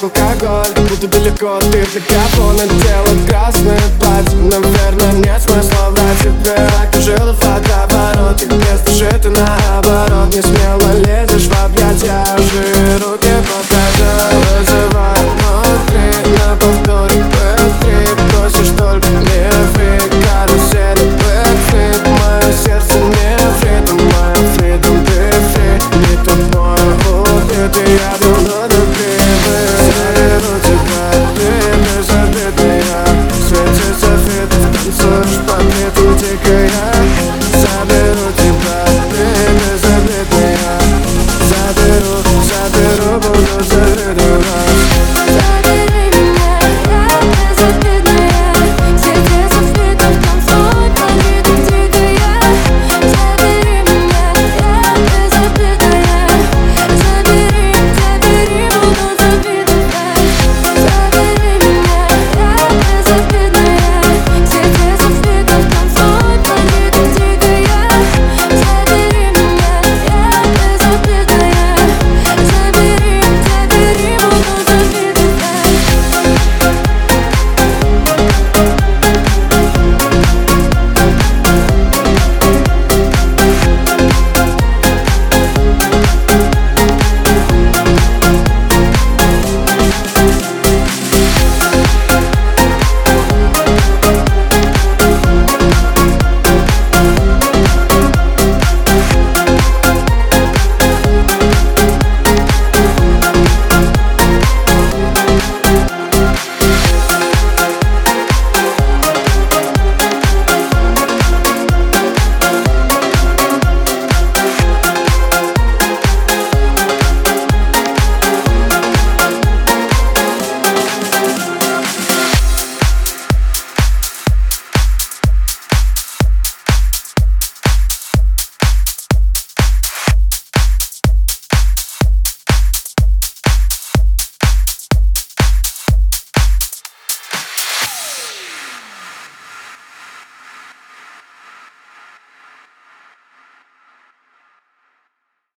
как алкоголь Буду далеко, ты для кого надела красное платье Наверное, нет смысла врать тебе Окружила жила в водовороте Без души ты наоборот не смел